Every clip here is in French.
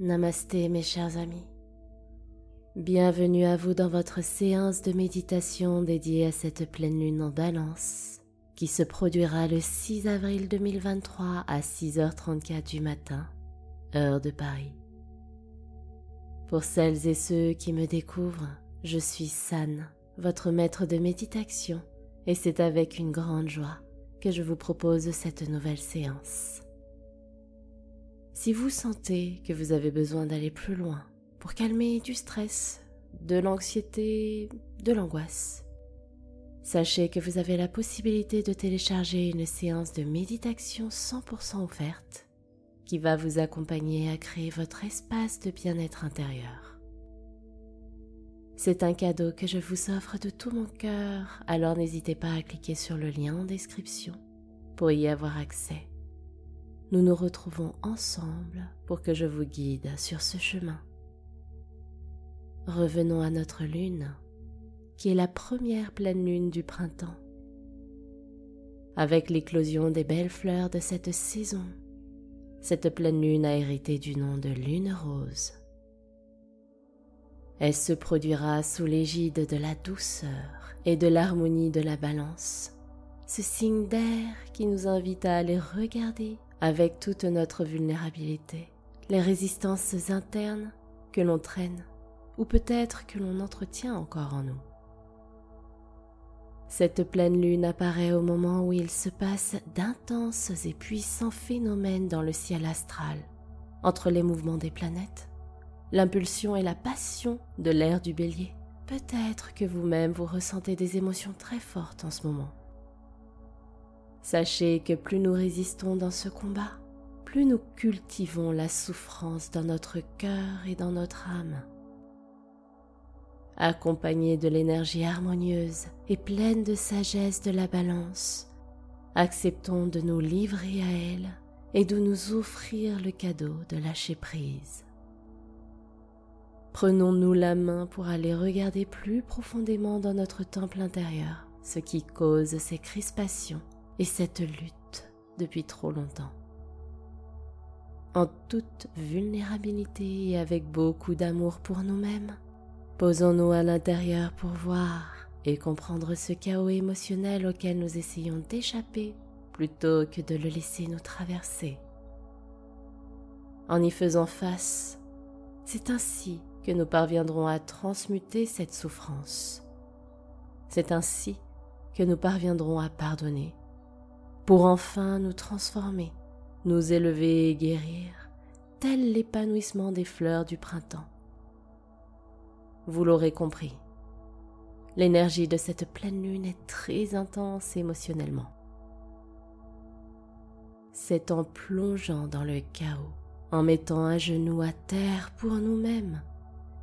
Namasté mes chers amis. Bienvenue à vous dans votre séance de méditation dédiée à cette pleine lune en balance qui se produira le 6 avril 2023 à 6h34 du matin, heure de Paris. Pour celles et ceux qui me découvrent, je suis San, votre maître de méditation, et c'est avec une grande joie que je vous propose cette nouvelle séance. Si vous sentez que vous avez besoin d'aller plus loin pour calmer du stress, de l'anxiété, de l'angoisse, sachez que vous avez la possibilité de télécharger une séance de méditation 100% offerte qui va vous accompagner à créer votre espace de bien-être intérieur. C'est un cadeau que je vous offre de tout mon cœur, alors n'hésitez pas à cliquer sur le lien en description pour y avoir accès nous nous retrouvons ensemble pour que je vous guide sur ce chemin. Revenons à notre lune, qui est la première pleine lune du printemps. Avec l'éclosion des belles fleurs de cette saison, cette pleine lune a hérité du nom de lune rose. Elle se produira sous l'égide de la douceur et de l'harmonie de la balance, ce signe d'air qui nous invite à aller regarder avec toute notre vulnérabilité, les résistances internes que l'on traîne ou peut-être que l'on entretient encore en nous. Cette pleine lune apparaît au moment où il se passe d'intenses et puissants phénomènes dans le ciel astral, entre les mouvements des planètes, l'impulsion et la passion de l'air du bélier. Peut-être que vous-même vous ressentez des émotions très fortes en ce moment. Sachez que plus nous résistons dans ce combat, plus nous cultivons la souffrance dans notre cœur et dans notre âme. Accompagnés de l'énergie harmonieuse et pleine de sagesse de la balance, acceptons de nous livrer à elle et de nous offrir le cadeau de lâcher prise. Prenons-nous la main pour aller regarder plus profondément dans notre temple intérieur ce qui cause ces crispations et cette lutte depuis trop longtemps. En toute vulnérabilité et avec beaucoup d'amour pour nous-mêmes, posons-nous à l'intérieur pour voir et comprendre ce chaos émotionnel auquel nous essayons d'échapper plutôt que de le laisser nous traverser. En y faisant face, c'est ainsi que nous parviendrons à transmuter cette souffrance. C'est ainsi que nous parviendrons à pardonner pour enfin nous transformer, nous élever et guérir, tel l'épanouissement des fleurs du printemps. Vous l'aurez compris, l'énergie de cette pleine lune est très intense émotionnellement. C'est en plongeant dans le chaos, en mettant un genou à terre pour nous-mêmes,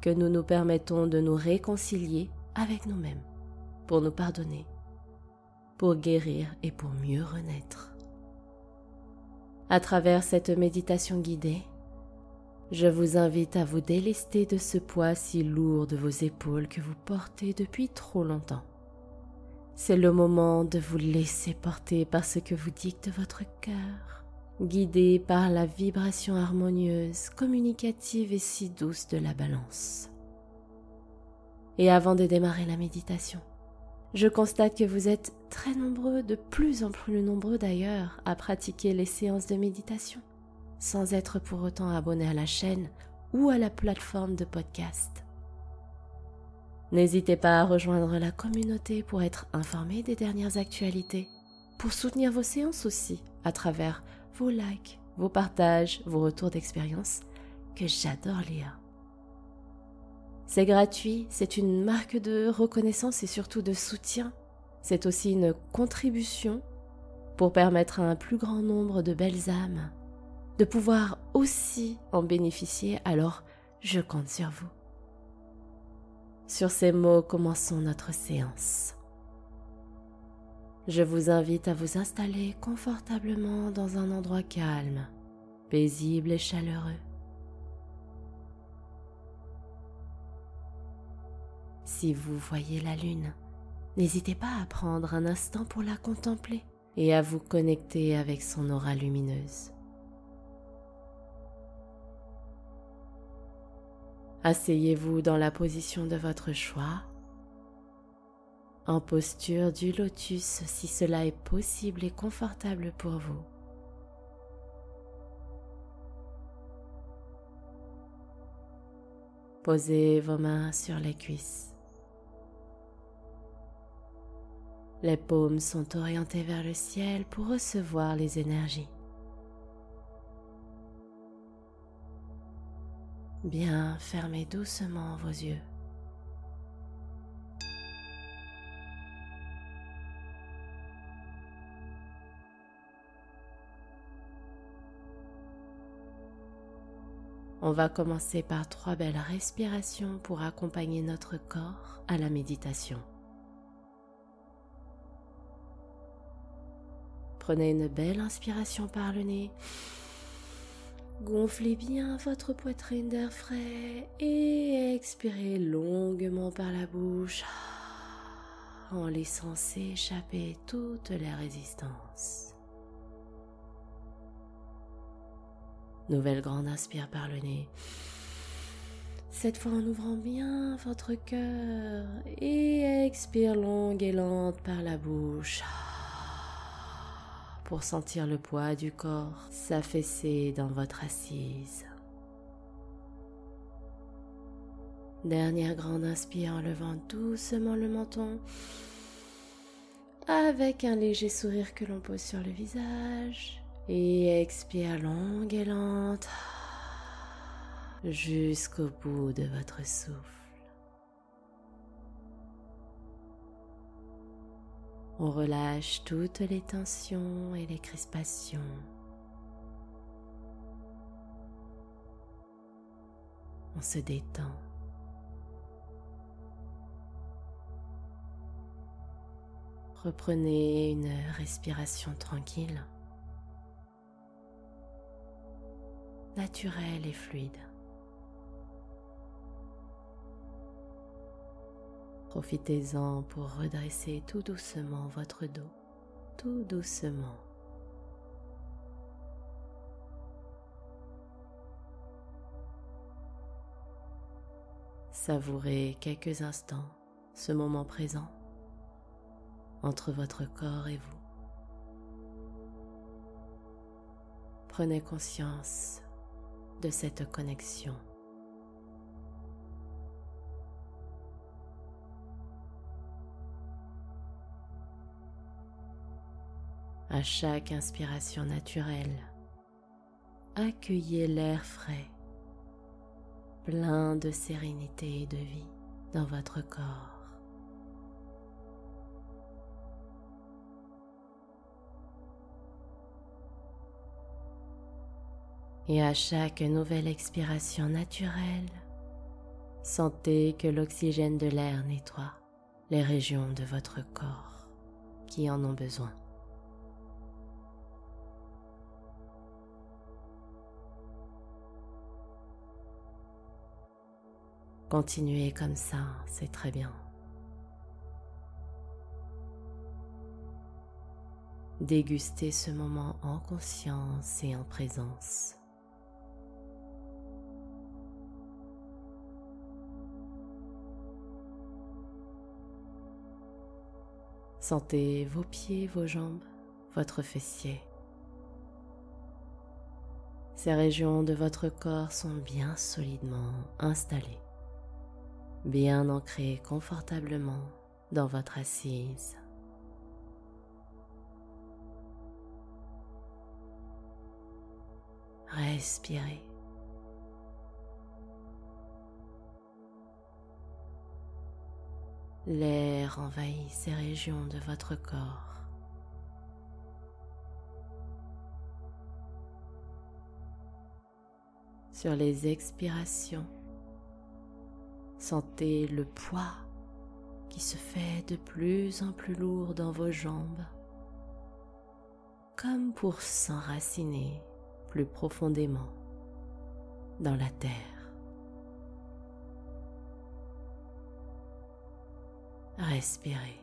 que nous nous permettons de nous réconcilier avec nous-mêmes, pour nous pardonner pour guérir et pour mieux renaître. À travers cette méditation guidée, je vous invite à vous délester de ce poids si lourd de vos épaules que vous portez depuis trop longtemps. C'est le moment de vous laisser porter par ce que vous dicte votre cœur, guidé par la vibration harmonieuse, communicative et si douce de la balance. Et avant de démarrer la méditation, je constate que vous êtes très nombreux, de plus en plus nombreux d'ailleurs, à pratiquer les séances de méditation, sans être pour autant abonnés à la chaîne ou à la plateforme de podcast. N'hésitez pas à rejoindre la communauté pour être informé des dernières actualités, pour soutenir vos séances aussi à travers vos likes, vos partages, vos retours d'expérience que j'adore lire. C'est gratuit, c'est une marque de reconnaissance et surtout de soutien. C'est aussi une contribution pour permettre à un plus grand nombre de belles âmes de pouvoir aussi en bénéficier, alors je compte sur vous. Sur ces mots, commençons notre séance. Je vous invite à vous installer confortablement dans un endroit calme, paisible et chaleureux. Si vous voyez la lune, n'hésitez pas à prendre un instant pour la contempler et à vous connecter avec son aura lumineuse. Asseyez-vous dans la position de votre choix, en posture du lotus si cela est possible et confortable pour vous. Posez vos mains sur les cuisses. Les paumes sont orientées vers le ciel pour recevoir les énergies. Bien fermez doucement vos yeux. On va commencer par trois belles respirations pour accompagner notre corps à la méditation. Prenez une belle inspiration par le nez. Gonflez bien votre poitrine d'air frais et expirez longuement par la bouche en laissant s'échapper toutes les résistances. Nouvelle grande inspire par le nez. Cette fois en ouvrant bien votre cœur et expire longue et lente par la bouche pour sentir le poids du corps s'affaisser dans votre assise. Dernière grande inspire en levant doucement le menton avec un léger sourire que l'on pose sur le visage et expire longue et lente jusqu'au bout de votre souffle. On relâche toutes les tensions et les crispations. On se détend. Reprenez une respiration tranquille, naturelle et fluide. Profitez-en pour redresser tout doucement votre dos, tout doucement. Savourez quelques instants ce moment présent entre votre corps et vous. Prenez conscience de cette connexion. À chaque inspiration naturelle, accueillez l'air frais, plein de sérénité et de vie dans votre corps. Et à chaque nouvelle expiration naturelle, sentez que l'oxygène de l'air nettoie les régions de votre corps qui en ont besoin. Continuez comme ça, c'est très bien. Dégustez ce moment en conscience et en présence. Sentez vos pieds, vos jambes, votre fessier. Ces régions de votre corps sont bien solidement installées bien ancré confortablement dans votre assise. Respirez. L'air envahit ces régions de votre corps. Sur les expirations, Sentez le poids qui se fait de plus en plus lourd dans vos jambes, comme pour s'enraciner plus profondément dans la terre. Respirez.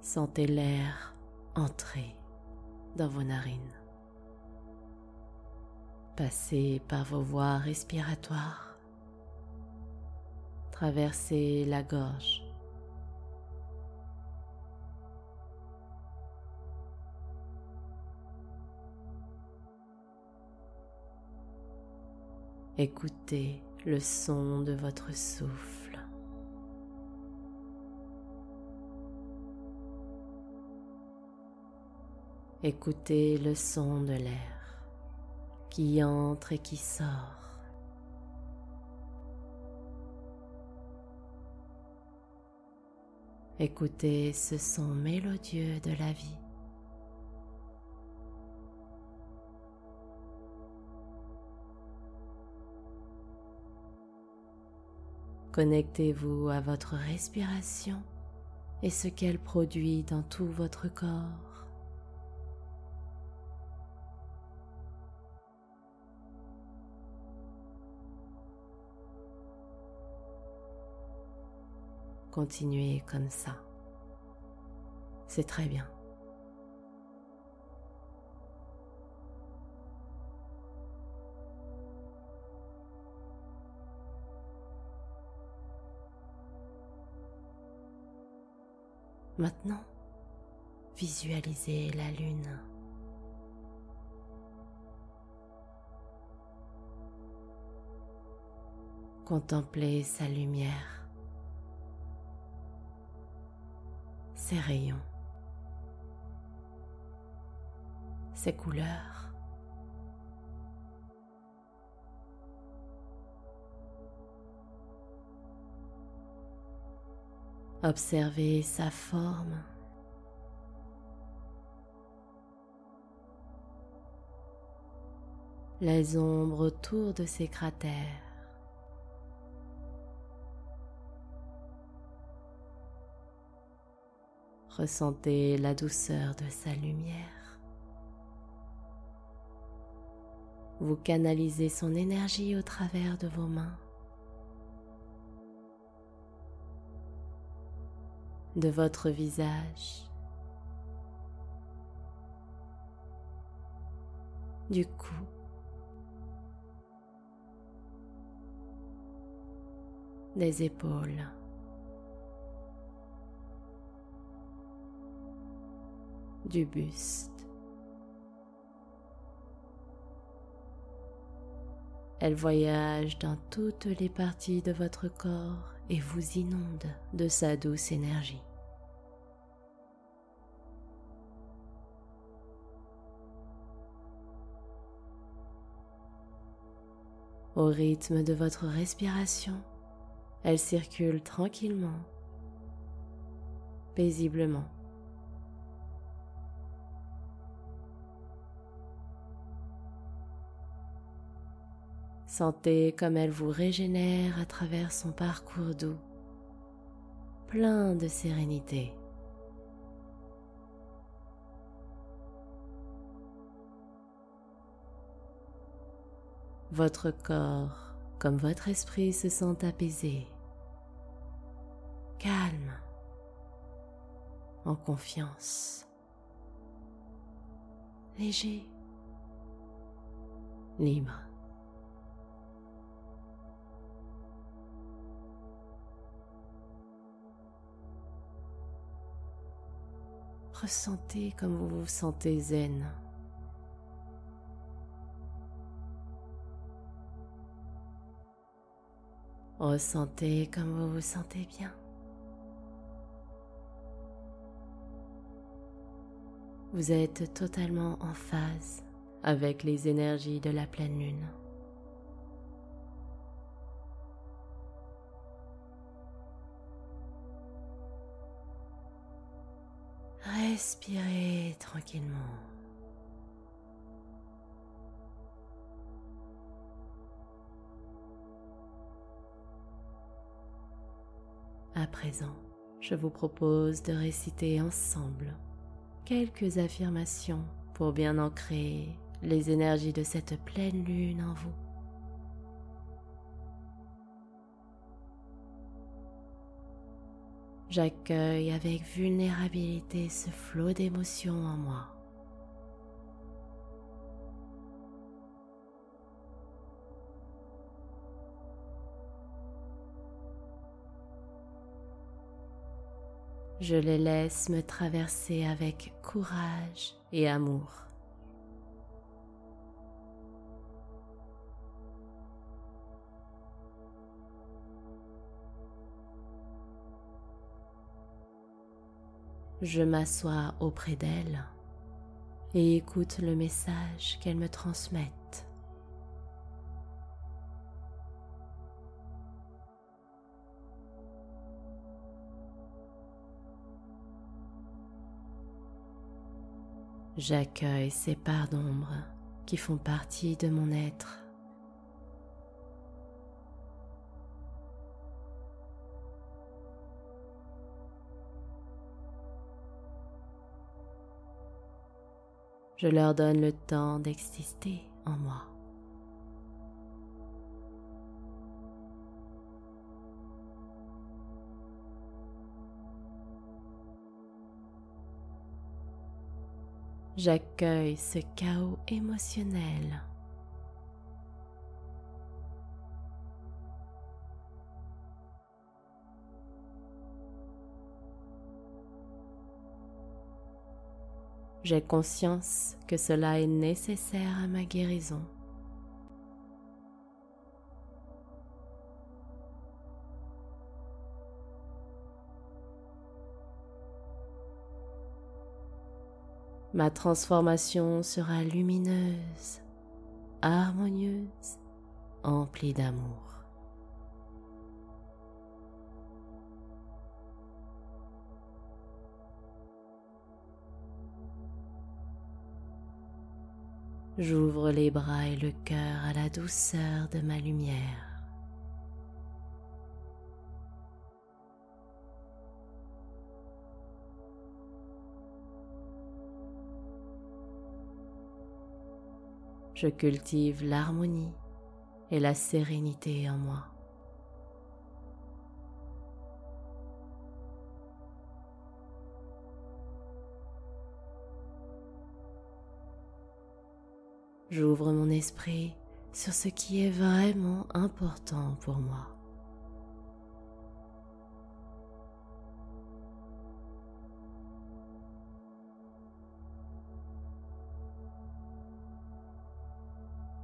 Sentez l'air entrer dans vos narines. Passez par vos voies respiratoires. Traversez la gorge. Écoutez le son de votre souffle. Écoutez le son de l'air qui entre et qui sort. Écoutez ce son mélodieux de la vie. Connectez-vous à votre respiration et ce qu'elle produit dans tout votre corps. Continuez comme ça. C'est très bien. Maintenant, visualisez la lune. Contemplez sa lumière, ses rayons, ses couleurs. Observez sa forme. Les ombres autour de ses cratères. Ressentez la douceur de sa lumière. Vous canalisez son énergie au travers de vos mains. de votre visage, du cou, des épaules. Du buste. Elle voyage dans toutes les parties de votre corps et vous inonde de sa douce énergie. Au rythme de votre respiration, elle circule tranquillement, paisiblement. Sentez comme elle vous régénère à travers son parcours doux, plein de sérénité. Votre corps comme votre esprit se sent apaisé, calme, en confiance, léger, libre. Ressentez comme vous vous sentez zen. Ressentez comme vous vous sentez bien. Vous êtes totalement en phase avec les énergies de la pleine lune. Respirez tranquillement. À présent, je vous propose de réciter ensemble quelques affirmations pour bien ancrer les énergies de cette pleine lune en vous. J'accueille avec vulnérabilité ce flot d'émotions en moi. Je les laisse me traverser avec courage et amour. Je m'assois auprès d'elles et écoute le message qu'elles me transmettent. J'accueille ces parts d'ombre qui font partie de mon être. Je leur donne le temps d'exister en moi. J'accueille ce chaos émotionnel. J'ai conscience que cela est nécessaire à ma guérison. Ma transformation sera lumineuse, harmonieuse, emplie d'amour. J'ouvre les bras et le cœur à la douceur de ma lumière. Je cultive l'harmonie et la sérénité en moi. J'ouvre mon esprit sur ce qui est vraiment important pour moi.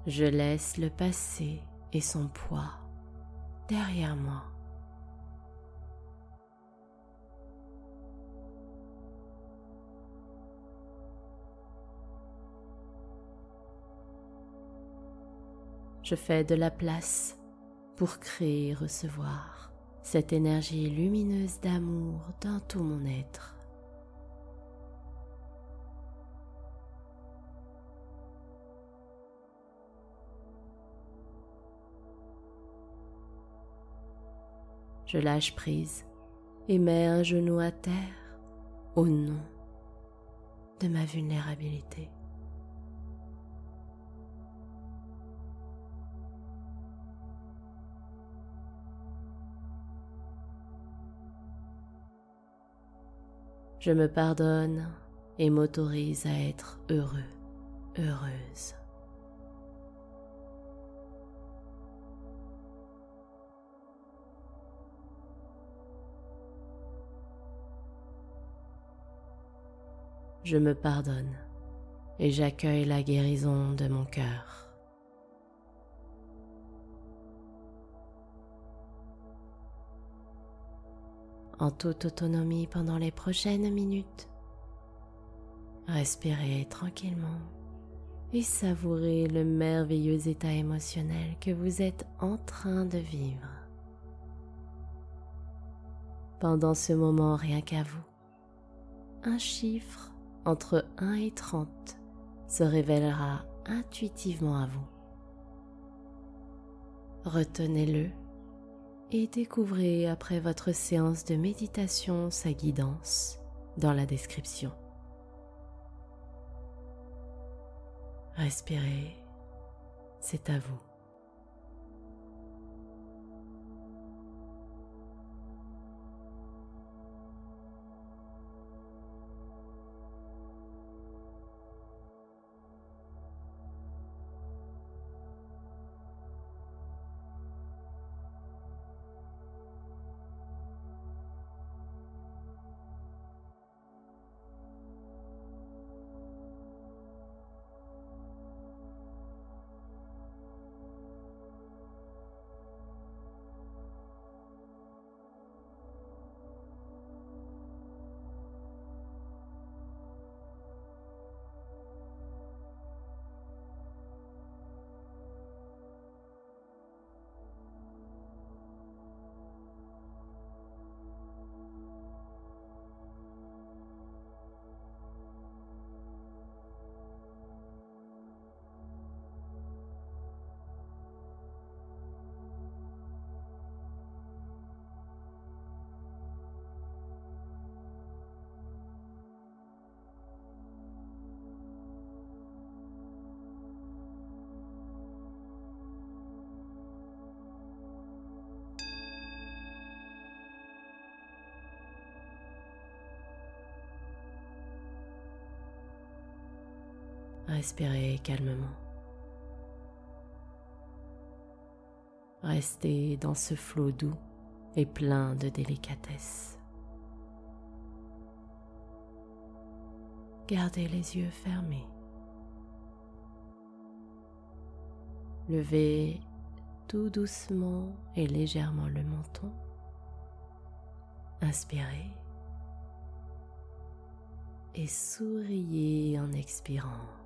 Je laisse le passé et son poids derrière moi. Je fais de la place pour créer et recevoir cette énergie lumineuse d'amour dans tout mon être. Je lâche prise et mets un genou à terre au nom de ma vulnérabilité. Je me pardonne et m'autorise à être heureux, heureuse. Je me pardonne et j'accueille la guérison de mon cœur. En toute autonomie pendant les prochaines minutes. Respirez tranquillement et savourez le merveilleux état émotionnel que vous êtes en train de vivre. Pendant ce moment rien qu'à vous, un chiffre entre 1 et 30 se révélera intuitivement à vous. Retenez-le et découvrez après votre séance de méditation sa guidance dans la description. Respirez, c'est à vous. Respirez calmement. Restez dans ce flot doux et plein de délicatesse. Gardez les yeux fermés. Levez tout doucement et légèrement le menton. Inspirez et souriez en expirant.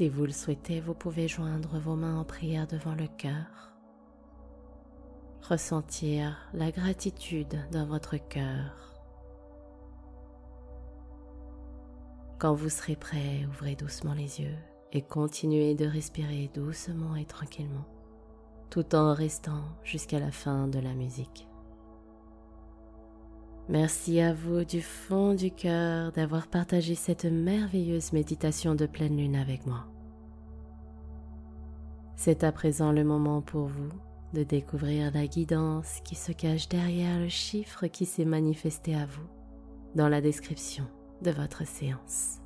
Si vous le souhaitez, vous pouvez joindre vos mains en prière devant le cœur. Ressentir la gratitude dans votre cœur. Quand vous serez prêt, ouvrez doucement les yeux et continuez de respirer doucement et tranquillement, tout en restant jusqu'à la fin de la musique. Merci à vous du fond du cœur d'avoir partagé cette merveilleuse méditation de pleine lune avec moi. C'est à présent le moment pour vous de découvrir la guidance qui se cache derrière le chiffre qui s'est manifesté à vous dans la description de votre séance.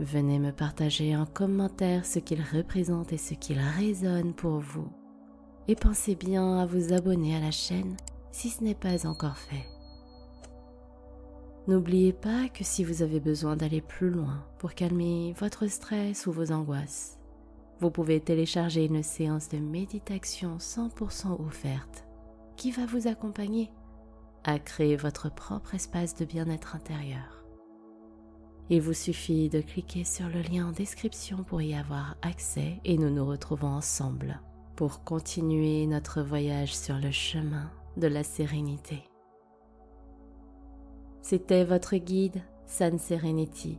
Venez me partager en commentaire ce qu'il représente et ce qu'il résonne pour vous. Et pensez bien à vous abonner à la chaîne si ce n'est pas encore fait. N'oubliez pas que si vous avez besoin d'aller plus loin pour calmer votre stress ou vos angoisses, vous pouvez télécharger une séance de méditation 100% offerte qui va vous accompagner à créer votre propre espace de bien-être intérieur. Il vous suffit de cliquer sur le lien en description pour y avoir accès et nous nous retrouvons ensemble pour continuer notre voyage sur le chemin de la sérénité. C'était votre guide Sun Serenity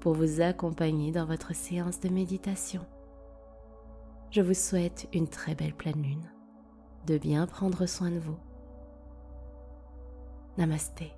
pour vous accompagner dans votre séance de méditation. Je vous souhaite une très belle pleine lune, de bien prendre soin de vous. Namasté.